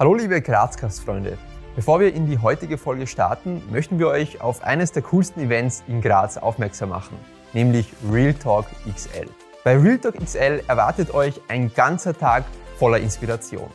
Hallo liebe Grazcast-Freunde. Bevor wir in die heutige Folge starten, möchten wir euch auf eines der coolsten Events in Graz aufmerksam machen, nämlich Real Talk XL. Bei Real Talk XL erwartet euch ein ganzer Tag voller Inspiration.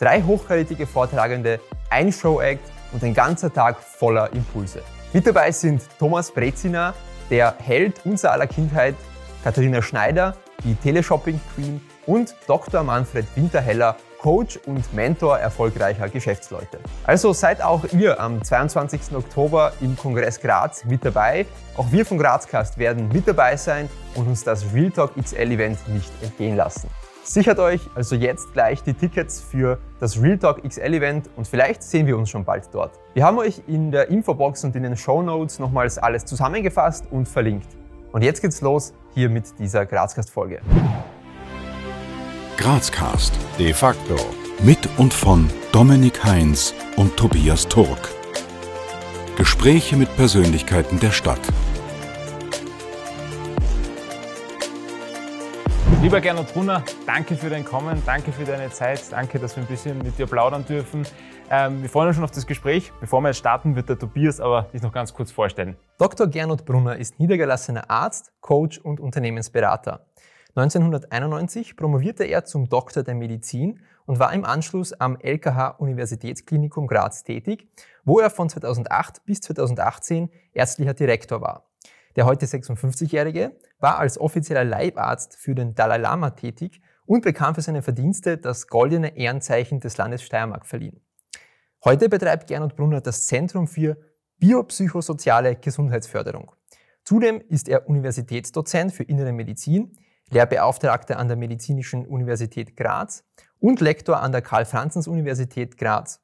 Drei hochkarätige Vortragende, ein Show-Act und ein ganzer Tag voller Impulse. Mit dabei sind Thomas Brezina, der Held unserer aller Kindheit, Katharina Schneider, die Teleshopping Queen und Dr. Manfred Winterheller, Coach und Mentor erfolgreicher Geschäftsleute. Also seid auch ihr am 22. Oktober im Kongress Graz mit dabei. Auch wir von Grazcast werden mit dabei sein und uns das Real Talk XL Event nicht entgehen lassen. Sichert euch also jetzt gleich die Tickets für das Real Talk XL Event und vielleicht sehen wir uns schon bald dort. Wir haben euch in der Infobox und in den Show Notes nochmals alles zusammengefasst und verlinkt. Und jetzt geht's los hier mit dieser Grazcast-Folge. Grazcast de facto mit und von Dominik Heinz und Tobias Turk. Gespräche mit Persönlichkeiten der Stadt. Lieber Gernot Brunner, danke für dein Kommen, danke für deine Zeit, danke, dass wir ein bisschen mit dir plaudern dürfen. Ähm, wir freuen uns schon auf das Gespräch. Bevor wir jetzt starten, wird der Tobias aber dich noch ganz kurz vorstellen. Dr. Gernot Brunner ist niedergelassener Arzt, Coach und Unternehmensberater. 1991 promovierte er zum Doktor der Medizin und war im Anschluss am LKH Universitätsklinikum Graz tätig, wo er von 2008 bis 2018 ärztlicher Direktor war. Der heute 56-Jährige war als offizieller Leibarzt für den Dalai Lama tätig und bekam für seine Verdienste das goldene Ehrenzeichen des Landes Steiermark verliehen. Heute betreibt Gernot Brunner das Zentrum für biopsychosoziale Gesundheitsförderung. Zudem ist er Universitätsdozent für Innere Medizin, Lehrbeauftragter an der Medizinischen Universität Graz und Lektor an der Karl-Franzens-Universität Graz.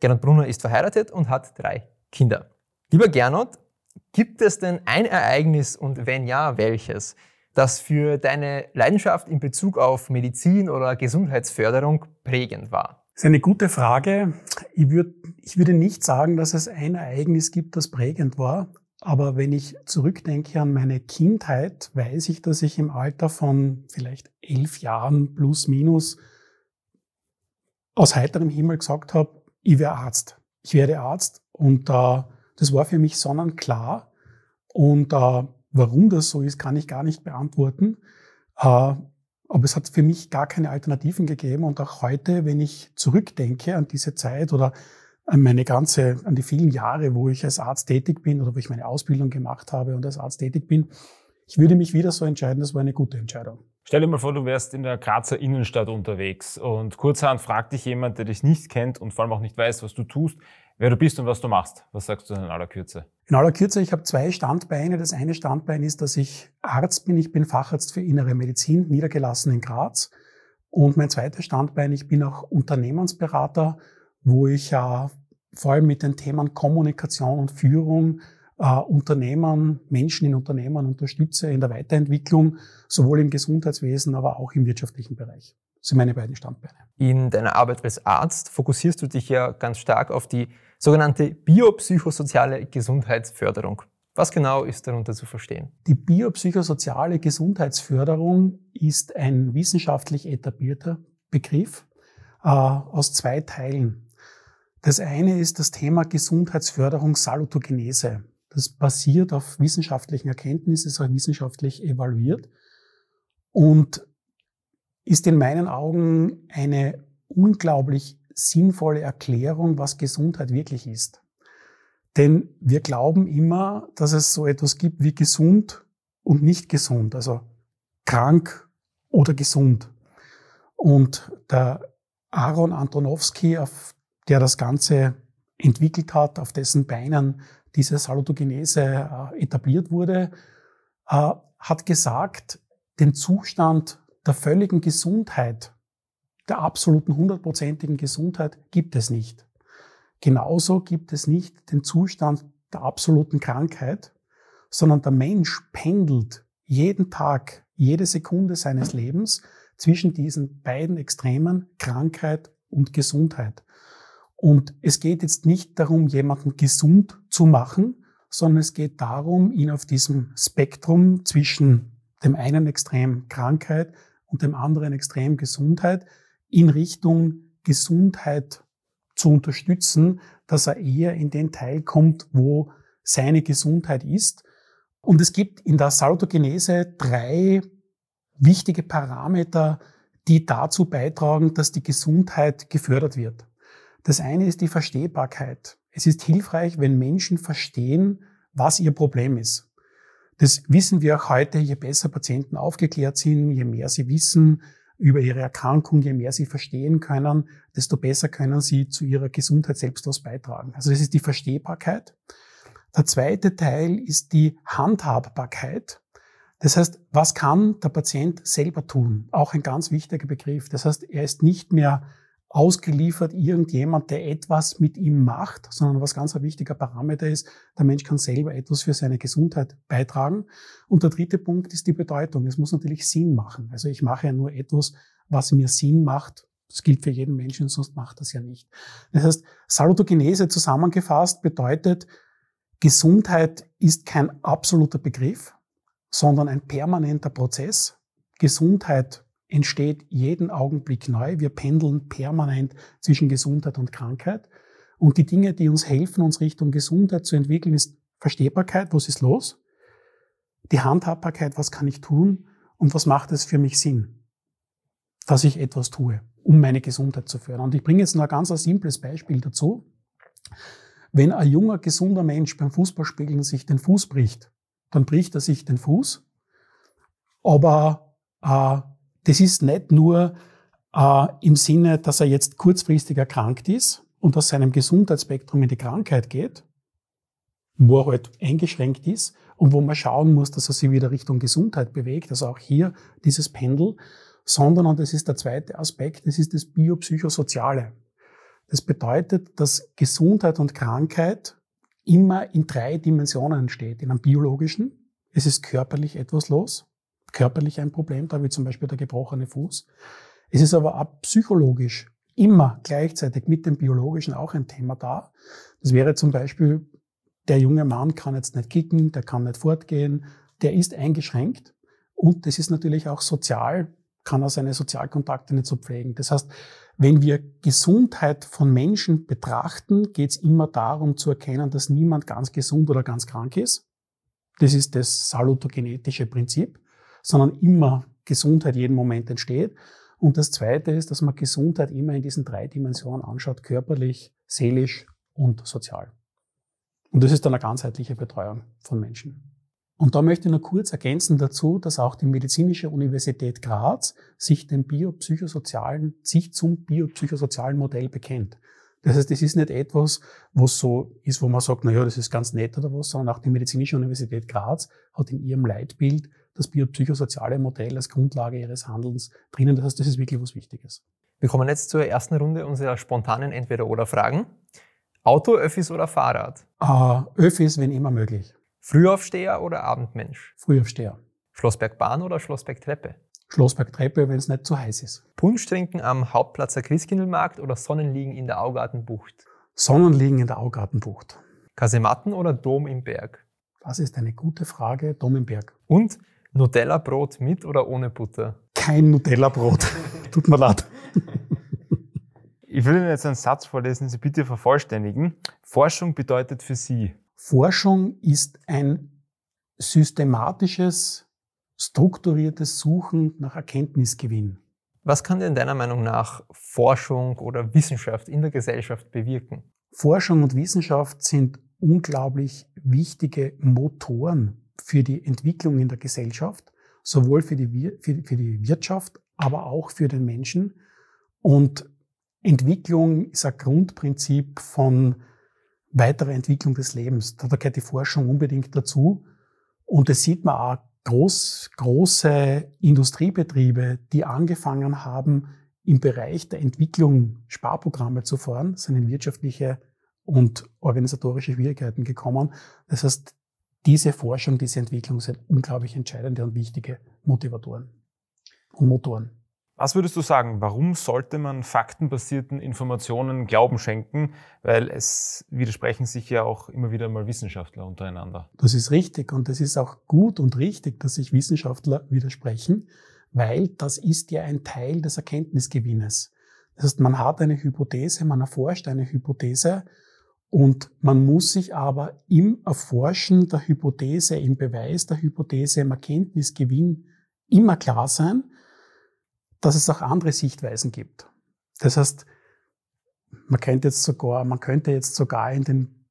Gernot Brunner ist verheiratet und hat drei Kinder. Lieber Gernot, gibt es denn ein Ereignis und wenn ja, welches, das für deine Leidenschaft in Bezug auf Medizin oder Gesundheitsförderung prägend war? Das ist eine gute Frage. Ich, würd, ich würde nicht sagen, dass es ein Ereignis gibt, das prägend war. Aber wenn ich zurückdenke an meine Kindheit, weiß ich, dass ich im Alter von vielleicht elf Jahren plus minus aus heiterem Himmel gesagt habe, ich werde Arzt. Ich werde Arzt. Und äh, das war für mich sonnenklar. Und äh, warum das so ist, kann ich gar nicht beantworten. Äh, aber es hat für mich gar keine Alternativen gegeben. Und auch heute, wenn ich zurückdenke an diese Zeit oder an meine ganze, an die vielen Jahre, wo ich als Arzt tätig bin oder wo ich meine Ausbildung gemacht habe und als Arzt tätig bin, ich würde mich wieder so entscheiden, das war eine gute Entscheidung. Stell dir mal vor, du wärst in der Grazer Innenstadt unterwegs und kurzerhand fragt dich jemand, der dich nicht kennt und vor allem auch nicht weiß, was du tust, wer du bist und was du machst. Was sagst du in aller Kürze? In aller Kürze, ich habe zwei Standbeine. Das eine Standbein ist, dass ich Arzt bin. Ich bin Facharzt für Innere Medizin, niedergelassen in Graz. Und mein zweites Standbein, ich bin auch Unternehmensberater, wo ich äh, vor allem mit den Themen Kommunikation und Führung äh, Unternehmern, Menschen in Unternehmen unterstütze in der Weiterentwicklung, sowohl im Gesundheitswesen, aber auch im wirtschaftlichen Bereich. Das sind meine beiden Standbeine. In deiner Arbeit als Arzt fokussierst du dich ja ganz stark auf die sogenannte biopsychosoziale Gesundheitsförderung. Was genau ist darunter zu verstehen? Die biopsychosoziale Gesundheitsförderung ist ein wissenschaftlich etablierter Begriff äh, aus zwei Teilen. Das eine ist das Thema Gesundheitsförderung Salutogenese. Das basiert auf wissenschaftlichen Erkenntnissen, ist auch wissenschaftlich evaluiert. Und ist in meinen Augen eine unglaublich sinnvolle Erklärung, was Gesundheit wirklich ist. Denn wir glauben immer, dass es so etwas gibt wie gesund und nicht gesund, also krank oder gesund. Und der Aaron Antonowski, der das Ganze entwickelt hat, auf dessen Beinen diese Salutogenese äh, etabliert wurde, äh, hat gesagt, den Zustand der völligen Gesundheit, der absoluten hundertprozentigen Gesundheit gibt es nicht. Genauso gibt es nicht den Zustand der absoluten Krankheit, sondern der Mensch pendelt jeden Tag, jede Sekunde seines Lebens zwischen diesen beiden Extremen Krankheit und Gesundheit. Und es geht jetzt nicht darum, jemanden gesund zu machen, sondern es geht darum, ihn auf diesem Spektrum zwischen dem einen Extrem Krankheit und dem anderen Extrem Gesundheit in Richtung Gesundheit zu unterstützen, dass er eher in den Teil kommt, wo seine Gesundheit ist. Und es gibt in der Salutogenese drei wichtige Parameter, die dazu beitragen, dass die Gesundheit gefördert wird. Das eine ist die Verstehbarkeit. Es ist hilfreich, wenn Menschen verstehen, was ihr Problem ist. Das wissen wir auch heute, je besser Patienten aufgeklärt sind, je mehr sie wissen über ihre Erkrankung, je mehr sie verstehen können, desto besser können sie zu ihrer Gesundheit selbstlos beitragen. Also das ist die Verstehbarkeit. Der zweite Teil ist die Handhabbarkeit. Das heißt, was kann der Patient selber tun? Auch ein ganz wichtiger Begriff. Das heißt, er ist nicht mehr ausgeliefert irgendjemand, der etwas mit ihm macht, sondern was ganz ein wichtiger Parameter ist, der Mensch kann selber etwas für seine Gesundheit beitragen. Und der dritte Punkt ist die Bedeutung. Es muss natürlich Sinn machen. Also ich mache ja nur etwas, was mir Sinn macht. Das gilt für jeden Menschen, sonst macht das ja nicht. Das heißt, Salutogenese zusammengefasst bedeutet, Gesundheit ist kein absoluter Begriff, sondern ein permanenter Prozess. Gesundheit entsteht jeden Augenblick neu. Wir pendeln permanent zwischen Gesundheit und Krankheit. Und die Dinge, die uns helfen, uns Richtung Gesundheit zu entwickeln, ist Verstehbarkeit, was ist los? Die Handhabbarkeit, was kann ich tun? Und was macht es für mich Sinn, dass ich etwas tue, um meine Gesundheit zu fördern? Und ich bringe jetzt noch ein ganz simples Beispiel dazu. Wenn ein junger, gesunder Mensch beim Fußballspielen sich den Fuß bricht, dann bricht er sich den Fuß, aber äh, das ist nicht nur äh, im Sinne, dass er jetzt kurzfristig erkrankt ist und aus seinem Gesundheitsspektrum in die Krankheit geht, wo er halt eingeschränkt ist und wo man schauen muss, dass er sich wieder Richtung Gesundheit bewegt, also auch hier dieses Pendel, sondern, und das ist der zweite Aspekt, das ist das Biopsychosoziale. Das bedeutet, dass Gesundheit und Krankheit immer in drei Dimensionen entsteht. In einem biologischen, es ist körperlich etwas los, körperlich ein Problem da, wie zum Beispiel der gebrochene Fuß. Es ist aber auch psychologisch immer gleichzeitig mit dem biologischen auch ein Thema da. Das wäre zum Beispiel, der junge Mann kann jetzt nicht kicken, der kann nicht fortgehen, der ist eingeschränkt. Und das ist natürlich auch sozial, kann er seine Sozialkontakte nicht so pflegen. Das heißt, wenn wir Gesundheit von Menschen betrachten, geht es immer darum zu erkennen, dass niemand ganz gesund oder ganz krank ist. Das ist das salutogenetische Prinzip sondern immer Gesundheit jeden Moment entsteht. Und das Zweite ist, dass man Gesundheit immer in diesen drei Dimensionen anschaut, körperlich, seelisch und sozial. Und das ist dann eine ganzheitliche Betreuung von Menschen. Und da möchte ich noch kurz ergänzen dazu, dass auch die Medizinische Universität Graz sich dem biopsychosozialen, sich zum biopsychosozialen Modell bekennt. Das heißt, das ist nicht etwas, was so ist, wo man sagt, na ja, das ist ganz nett oder was, sondern auch die Medizinische Universität Graz hat in ihrem Leitbild das biopsychosoziale Modell als Grundlage ihres Handelns drinnen. Das heißt, das ist wirklich was Wichtiges. Wir kommen jetzt zur ersten Runde unserer spontanen Entweder-Oder-Fragen. Auto, Öffis oder Fahrrad? Uh, Öffis, wenn immer möglich. Frühaufsteher oder Abendmensch? Frühaufsteher. Schlossbergbahn oder Schlossbergtreppe? Schlossbergtreppe, wenn es nicht zu heiß ist. Punsch trinken am Hauptplatzer Christkindlmarkt oder Sonnenliegen in der Augartenbucht? Sonnenliegen in der Augartenbucht. Kasematten oder Dom im Berg? Das ist eine gute Frage. Dom im Berg. Und Nutella-Brot mit oder ohne Butter? Kein Nutella-Brot. Tut mir leid. Ich will Ihnen jetzt einen Satz vorlesen, Sie bitte vervollständigen. Forschung bedeutet für Sie. Forschung ist ein systematisches, strukturiertes Suchen nach Erkenntnisgewinn. Was kann denn deiner Meinung nach Forschung oder Wissenschaft in der Gesellschaft bewirken? Forschung und Wissenschaft sind unglaublich wichtige Motoren für die Entwicklung in der Gesellschaft, sowohl für die, für, für die Wirtschaft, aber auch für den Menschen. Und Entwicklung ist ein Grundprinzip von weiterer Entwicklung des Lebens. Da gehört die Forschung unbedingt dazu. Und das sieht man auch groß, große Industriebetriebe, die angefangen haben, im Bereich der Entwicklung Sparprogramme zu fahren, sind in wirtschaftliche und organisatorische Schwierigkeiten gekommen. Das heißt, diese Forschung, diese Entwicklung sind unglaublich entscheidende und wichtige Motivatoren und Motoren. Was würdest du sagen, warum sollte man faktenbasierten Informationen Glauben schenken? Weil es widersprechen sich ja auch immer wieder mal Wissenschaftler untereinander. Das ist richtig und es ist auch gut und richtig, dass sich Wissenschaftler widersprechen, weil das ist ja ein Teil des Erkenntnisgewinnes. Das heißt, man hat eine Hypothese, man erforscht eine Hypothese und man muss sich aber im Erforschen der Hypothese, im Beweis der Hypothese, im Erkenntnisgewinn immer klar sein, dass es auch andere Sichtweisen gibt. Das heißt, man könnte jetzt sogar, man könnte jetzt sogar in den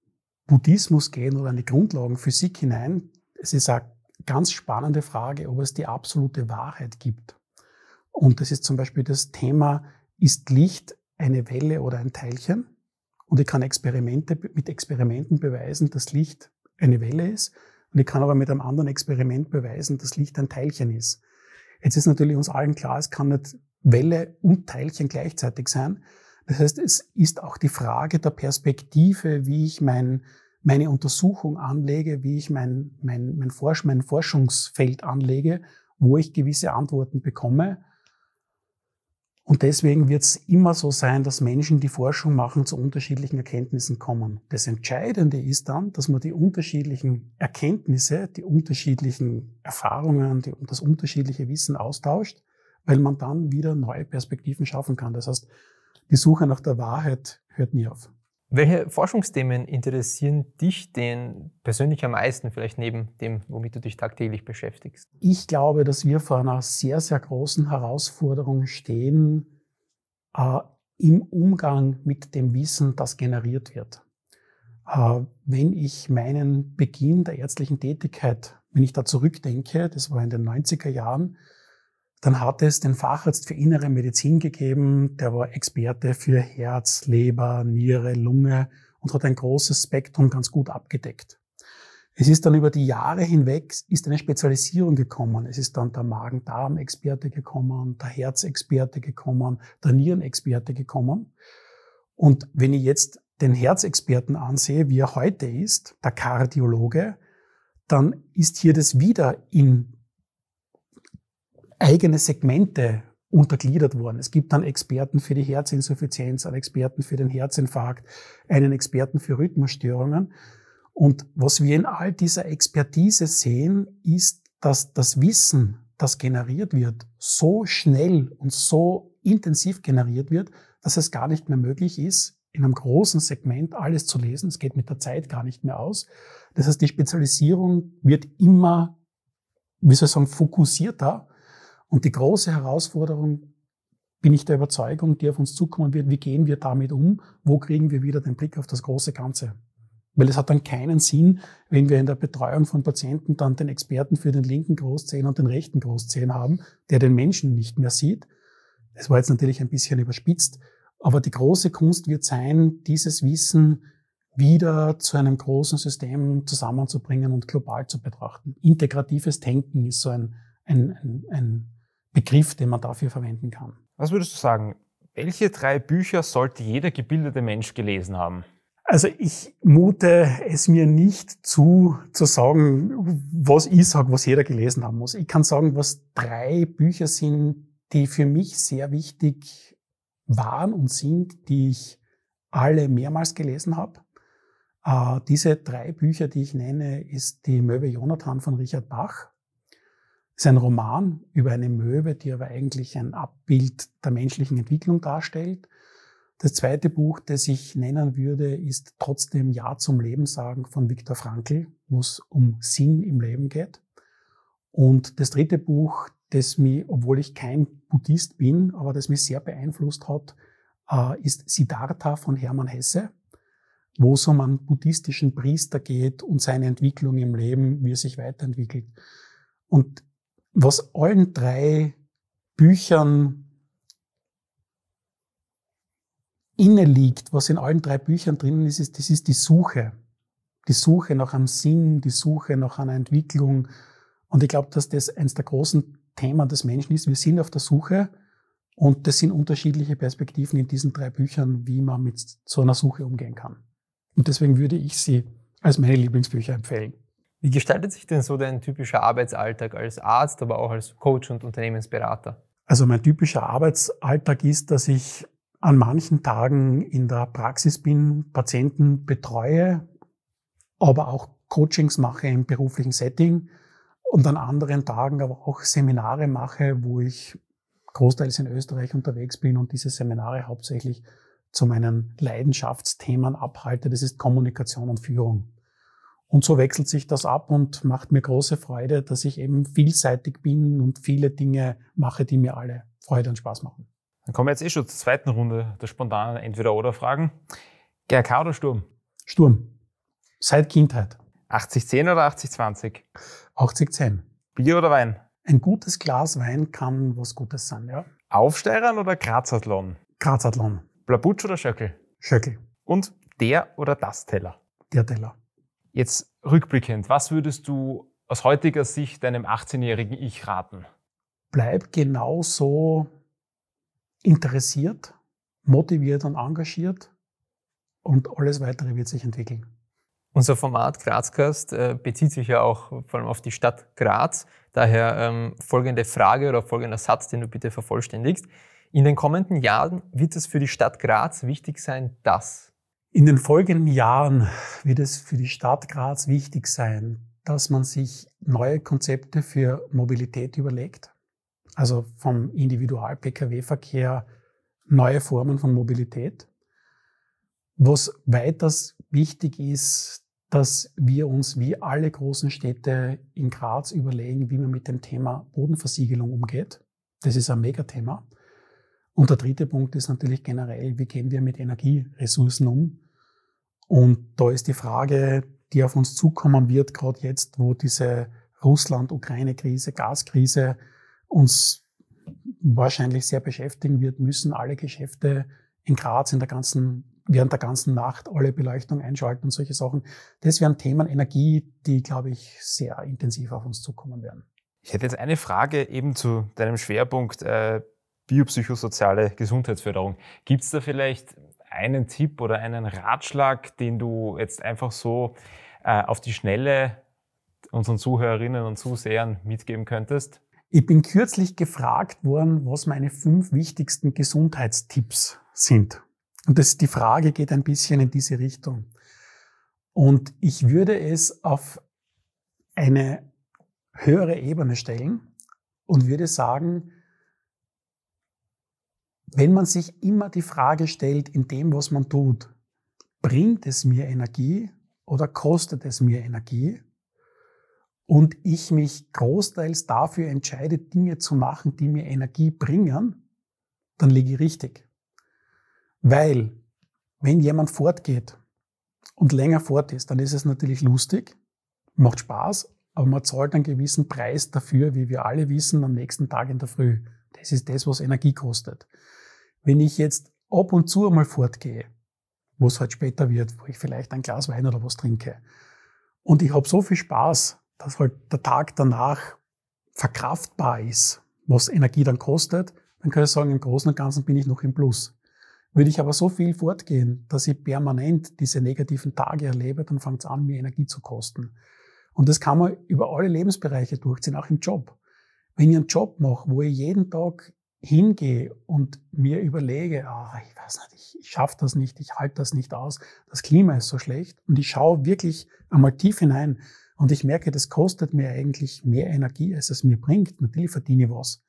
Buddhismus gehen oder in die Grundlagenphysik hinein. Es ist eine ganz spannende Frage, ob es die absolute Wahrheit gibt. Und das ist zum Beispiel das Thema, ist Licht eine Welle oder ein Teilchen? Und ich kann Experimente, mit Experimenten beweisen, dass Licht eine Welle ist. Und ich kann aber mit einem anderen Experiment beweisen, dass Licht ein Teilchen ist. Jetzt ist natürlich uns allen klar, es kann nicht Welle und Teilchen gleichzeitig sein. Das heißt, es ist auch die Frage der Perspektive, wie ich mein, meine Untersuchung anlege, wie ich mein, mein, mein, Forsch, mein Forschungsfeld anlege, wo ich gewisse Antworten bekomme. Und deswegen wird es immer so sein, dass Menschen, die Forschung machen, zu unterschiedlichen Erkenntnissen kommen. Das Entscheidende ist dann, dass man die unterschiedlichen Erkenntnisse, die unterschiedlichen Erfahrungen, die, das unterschiedliche Wissen austauscht, weil man dann wieder neue Perspektiven schaffen kann. Das heißt, die Suche nach der Wahrheit hört nie auf. Welche Forschungsthemen interessieren dich denn persönlich am meisten, vielleicht neben dem, womit du dich tagtäglich beschäftigst? Ich glaube, dass wir vor einer sehr, sehr großen Herausforderung stehen äh, im Umgang mit dem Wissen, das generiert wird. Äh, wenn ich meinen Beginn der ärztlichen Tätigkeit, wenn ich da zurückdenke, das war in den 90er Jahren, dann hat es den Facharzt für innere Medizin gegeben, der war Experte für Herz, Leber, Niere, Lunge und hat ein großes Spektrum ganz gut abgedeckt. Es ist dann über die Jahre hinweg ist eine Spezialisierung gekommen. Es ist dann der Magen-Darm-Experte gekommen, der Herzexperte gekommen, der Nierenexperte gekommen. Und wenn ich jetzt den Herzexperten ansehe, wie er heute ist, der Kardiologe, dann ist hier das wieder in eigene Segmente untergliedert worden. Es gibt dann Experten für die Herzinsuffizienz, einen Experten für den Herzinfarkt, einen Experten für Rhythmusstörungen. Und was wir in all dieser Expertise sehen, ist, dass das Wissen, das generiert wird, so schnell und so intensiv generiert wird, dass es gar nicht mehr möglich ist, in einem großen Segment alles zu lesen. Es geht mit der Zeit gar nicht mehr aus. Das heißt, die Spezialisierung wird immer, wie soll ich sagen, fokussierter und die große Herausforderung, bin ich der Überzeugung, die auf uns zukommen wird, wie gehen wir damit um? Wo kriegen wir wieder den Blick auf das große Ganze? Weil es hat dann keinen Sinn, wenn wir in der Betreuung von Patienten dann den Experten für den linken Großzehen und den rechten Großzehen haben, der den Menschen nicht mehr sieht. Das war jetzt natürlich ein bisschen überspitzt, aber die große Kunst wird sein, dieses Wissen wieder zu einem großen System zusammenzubringen und global zu betrachten. Integratives Denken ist so ein, ein, ein, ein Begriff, den man dafür verwenden kann. Was würdest du sagen? Welche drei Bücher sollte jeder gebildete Mensch gelesen haben? Also ich mute es mir nicht zu, zu sagen, was ich sage, was jeder gelesen haben muss. Ich kann sagen, was drei Bücher sind, die für mich sehr wichtig waren und sind, die ich alle mehrmals gelesen habe. Äh, diese drei Bücher, die ich nenne, ist die Möwe Jonathan von Richard Bach, ist ein Roman über eine Möwe, die aber eigentlich ein Abbild der menschlichen Entwicklung darstellt. Das zweite Buch, das ich nennen würde, ist trotzdem Ja zum Leben sagen von Viktor Frankl, wo es um Sinn im Leben geht. Und das dritte Buch, das mich, obwohl ich kein Buddhist bin, aber das mich sehr beeinflusst hat, äh, ist Siddhartha von Hermann Hesse, wo es um einen buddhistischen Priester geht und seine Entwicklung im Leben, wie er sich weiterentwickelt. Und was allen drei Büchern inne liegt, was in allen drei Büchern drinnen ist, ist, das ist die Suche. Die Suche nach einem Sinn, die Suche nach einer Entwicklung. Und ich glaube, dass das eines der großen Themen des Menschen ist. Wir sind auf der Suche und das sind unterschiedliche Perspektiven in diesen drei Büchern, wie man mit so einer Suche umgehen kann. Und deswegen würde ich sie als meine Lieblingsbücher empfehlen. Wie gestaltet sich denn so dein typischer Arbeitsalltag als Arzt, aber auch als Coach und Unternehmensberater? Also mein typischer Arbeitsalltag ist, dass ich an manchen Tagen in der Praxis bin, Patienten betreue, aber auch Coachings mache im beruflichen Setting und an anderen Tagen aber auch Seminare mache, wo ich großteils in Österreich unterwegs bin und diese Seminare hauptsächlich zu meinen Leidenschaftsthemen abhalte. Das ist Kommunikation und Führung. Und so wechselt sich das ab und macht mir große Freude, dass ich eben vielseitig bin und viele Dinge mache, die mir alle Freude und Spaß machen. Dann kommen wir jetzt eh schon zur zweiten Runde der spontanen Entweder-Oder-Fragen. GRK oder Sturm? Sturm. Seit Kindheit. 80-10 oder 80-20? 80-10. Bier oder Wein? Ein gutes Glas Wein kann was Gutes sein, ja. Aufsteigern oder Grazathlon? Grazathlon. Blabutsch oder Schöckel? Schöckel. Und der oder das Teller? Der Teller. Jetzt rückblickend, was würdest du aus heutiger Sicht deinem 18-jährigen Ich raten? Bleib genauso interessiert, motiviert und engagiert und alles weitere wird sich entwickeln. Unser Format Grazcast äh, bezieht sich ja auch vor allem auf die Stadt Graz. Daher ähm, folgende Frage oder folgender Satz, den du bitte vervollständigst. In den kommenden Jahren wird es für die Stadt Graz wichtig sein, dass in den folgenden Jahren wird es für die Stadt Graz wichtig sein, dass man sich neue Konzepte für Mobilität überlegt. Also vom Individual-Pkw-Verkehr neue Formen von Mobilität. Was weiters wichtig ist, dass wir uns wie alle großen Städte in Graz überlegen, wie man mit dem Thema Bodenversiegelung umgeht. Das ist ein Megathema. Und der dritte Punkt ist natürlich generell, wie gehen wir mit Energieressourcen um? Und da ist die Frage, die auf uns zukommen wird, gerade jetzt, wo diese Russland-Ukraine-Krise, Gaskrise uns wahrscheinlich sehr beschäftigen wird, müssen alle Geschäfte in Graz in der ganzen während der ganzen Nacht alle Beleuchtung einschalten und solche Sachen. Das wären Themen Energie, die, glaube ich, sehr intensiv auf uns zukommen werden. Ich hätte jetzt eine Frage eben zu deinem Schwerpunkt äh, biopsychosoziale Gesundheitsförderung. Gibt es da vielleicht einen Tipp oder einen Ratschlag, den du jetzt einfach so äh, auf die Schnelle unseren Zuhörerinnen und Zusehern mitgeben könntest? Ich bin kürzlich gefragt worden, was meine fünf wichtigsten Gesundheitstipps sind. Und das, die Frage geht ein bisschen in diese Richtung. Und ich würde es auf eine höhere Ebene stellen und würde sagen, wenn man sich immer die Frage stellt, in dem, was man tut, bringt es mir Energie oder kostet es mir Energie? Und ich mich großteils dafür entscheide, Dinge zu machen, die mir Energie bringen, dann liege ich richtig. Weil, wenn jemand fortgeht und länger fort ist, dann ist es natürlich lustig, macht Spaß, aber man zahlt einen gewissen Preis dafür, wie wir alle wissen, am nächsten Tag in der Früh. Das ist das, was Energie kostet. Wenn ich jetzt ab und zu einmal fortgehe, wo es halt später wird, wo ich vielleicht ein Glas Wein oder was trinke, und ich habe so viel Spaß, dass halt der Tag danach verkraftbar ist, was Energie dann kostet, dann kann ich sagen, im Großen und Ganzen bin ich noch im Plus. Würde ich aber so viel fortgehen, dass ich permanent diese negativen Tage erlebe, dann fängt es an, mir Energie zu kosten. Und das kann man über alle Lebensbereiche durchziehen, auch im Job. Wenn ich einen Job mache, wo ich jeden Tag hingehe und mir überlege, ah, ich weiß nicht, ich, ich schaffe das nicht, ich halte das nicht aus, das Klima ist so schlecht und ich schaue wirklich einmal tief hinein und ich merke, das kostet mir eigentlich mehr Energie, als es mir bringt. Natürlich verdiene ich was.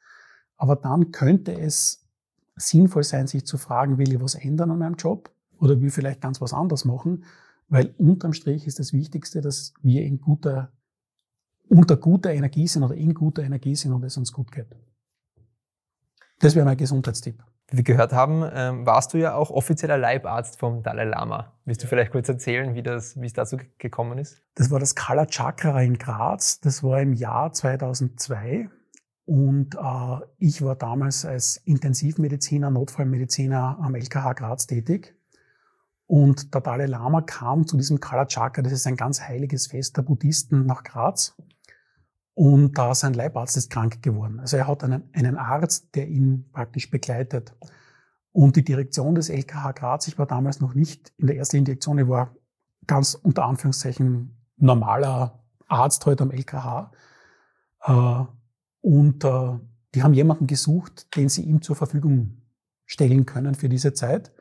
Aber dann könnte es sinnvoll sein, sich zu fragen, will ich was ändern an meinem Job oder will ich vielleicht ganz was anderes machen? Weil unterm Strich ist das Wichtigste, dass wir in guter, unter guter Energie sind oder in guter Energie sind und es uns gut geht. Das wäre mein Gesundheitstipp. Wie wir gehört haben, ähm, warst du ja auch offizieller Leibarzt vom Dalai Lama. Willst du vielleicht kurz erzählen, wie, das, wie es dazu gekommen ist? Das war das Kala Chakra in Graz. Das war im Jahr 2002. Und äh, ich war damals als Intensivmediziner, Notfallmediziner am LKH Graz tätig. Und der Dalai Lama kam zu diesem Kalachaka, das ist ein ganz heiliges Fest der Buddhisten, nach Graz. Und da sein Leibarzt ist krank geworden. Also er hat einen, einen Arzt, der ihn praktisch begleitet. Und die Direktion des LKH Graz, ich war damals noch nicht in der ersten Direktion, ich war ganz unter Anführungszeichen normaler Arzt heute am LKH. Äh, und äh, die haben jemanden gesucht, den sie ihm zur Verfügung stellen können für diese Zeit.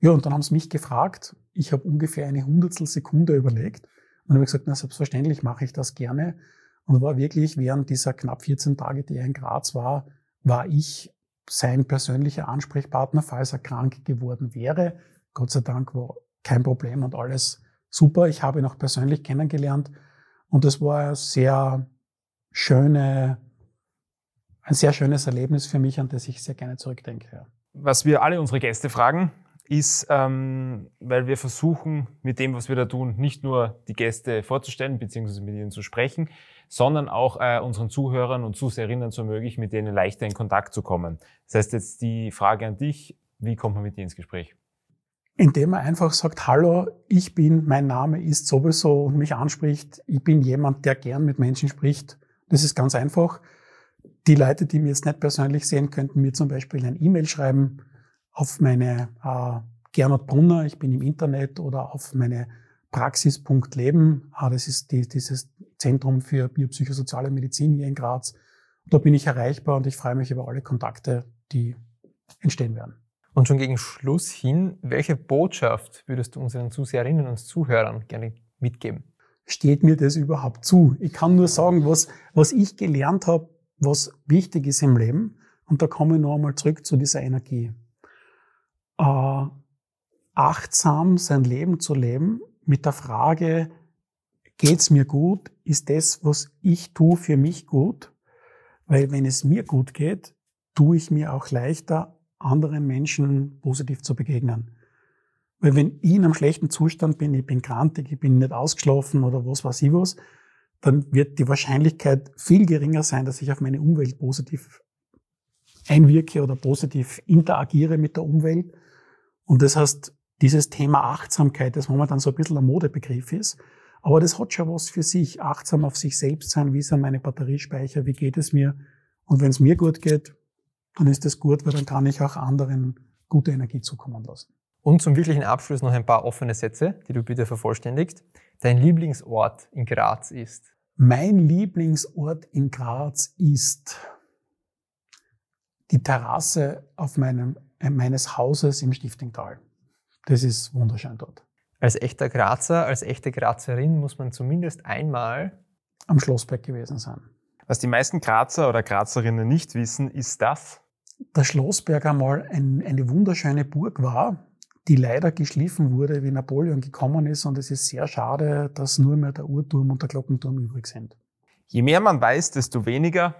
Ja, und dann haben sie mich gefragt. Ich habe ungefähr eine Hundertstel Sekunde überlegt. Und habe gesagt, na, selbstverständlich mache ich das gerne. Und war wirklich während dieser knapp 14 Tage, die er in Graz war, war ich sein persönlicher Ansprechpartner, falls er krank geworden wäre. Gott sei Dank war kein Problem und alles super. Ich habe ihn auch persönlich kennengelernt und es war eine sehr schöne, ein sehr schönes Erlebnis für mich, an das ich sehr gerne zurückdenke. Was wir alle unsere Gäste fragen, ist, ähm, weil wir versuchen, mit dem, was wir da tun, nicht nur die Gäste vorzustellen, beziehungsweise mit ihnen zu sprechen, sondern auch äh, unseren Zuhörern und Zuseherinnen zu ermöglichen, mit denen leichter in Kontakt zu kommen. Das heißt jetzt die Frage an dich, wie kommt man mit dir ins Gespräch? Indem man einfach sagt, hallo, ich bin, mein Name ist sowieso und mich anspricht, ich bin jemand, der gern mit Menschen spricht. Das ist ganz einfach. Die Leute, die mir jetzt nicht persönlich sehen, könnten mir zum Beispiel ein E-Mail schreiben auf meine äh, Gernot Brunner, ich bin im Internet oder auf meine Praxis.leben. Ah, das ist die, dieses Zentrum für biopsychosoziale Medizin hier in Graz. Da bin ich erreichbar und ich freue mich über alle Kontakte, die entstehen werden. Und schon gegen Schluss hin, welche Botschaft würdest du unseren Zuseherinnen und Zuhörern gerne mitgeben? Steht mir das überhaupt zu? Ich kann nur sagen, was, was ich gelernt habe, was wichtig ist im Leben. Und da komme ich noch einmal zurück zu dieser Energie äh, achtsam sein Leben zu leben mit der Frage, geht's mir gut? Ist das, was ich tue, für mich gut? Weil wenn es mir gut geht, tue ich mir auch leichter, anderen Menschen positiv zu begegnen. Weil wenn ich in einem schlechten Zustand bin, ich bin krantig, ich bin nicht ausgeschlafen oder was weiß ich was, dann wird die Wahrscheinlichkeit viel geringer sein, dass ich auf meine Umwelt positiv einwirke oder positiv interagiere mit der Umwelt. Und das heißt, dieses Thema Achtsamkeit, das momentan so ein bisschen ein Modebegriff ist, aber das hat schon was für sich. Achtsam auf sich selbst sein, wie sind meine Batteriespeicher, wie geht es mir? Und wenn es mir gut geht, dann ist das gut, weil dann kann ich auch anderen gute Energie zukommen lassen. Und zum wirklichen Abschluss noch ein paar offene Sätze, die du bitte vervollständigst. Dein Lieblingsort in Graz ist? Mein Lieblingsort in Graz ist die Terrasse auf meinem, meines Hauses im Stiftingtal. Das ist wunderschön dort. Als echter Grazer, als echte Grazerin muss man zumindest einmal am Schlossberg gewesen sein. Was die meisten Grazer oder Grazerinnen nicht wissen, ist das? Der Schlossberg einmal ein, eine wunderschöne Burg war, die leider geschliffen wurde, wie Napoleon gekommen ist. Und es ist sehr schade, dass nur mehr der Uhrturm und der Glockenturm übrig sind. Je mehr man weiß, desto weniger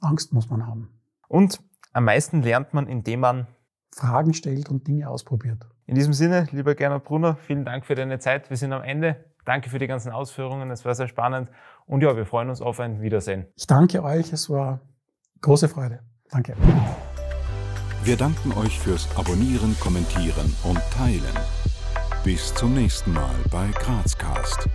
Angst muss man haben. Und am meisten lernt man, indem man Fragen stellt und Dinge ausprobiert. In diesem Sinne, lieber Gernot Brunner, vielen Dank für deine Zeit. Wir sind am Ende. Danke für die ganzen Ausführungen. Es war sehr spannend. Und ja, wir freuen uns auf ein Wiedersehen. Ich danke euch. Es war große Freude. Danke. Wir danken euch fürs Abonnieren, Kommentieren und Teilen. Bis zum nächsten Mal bei Grazcast.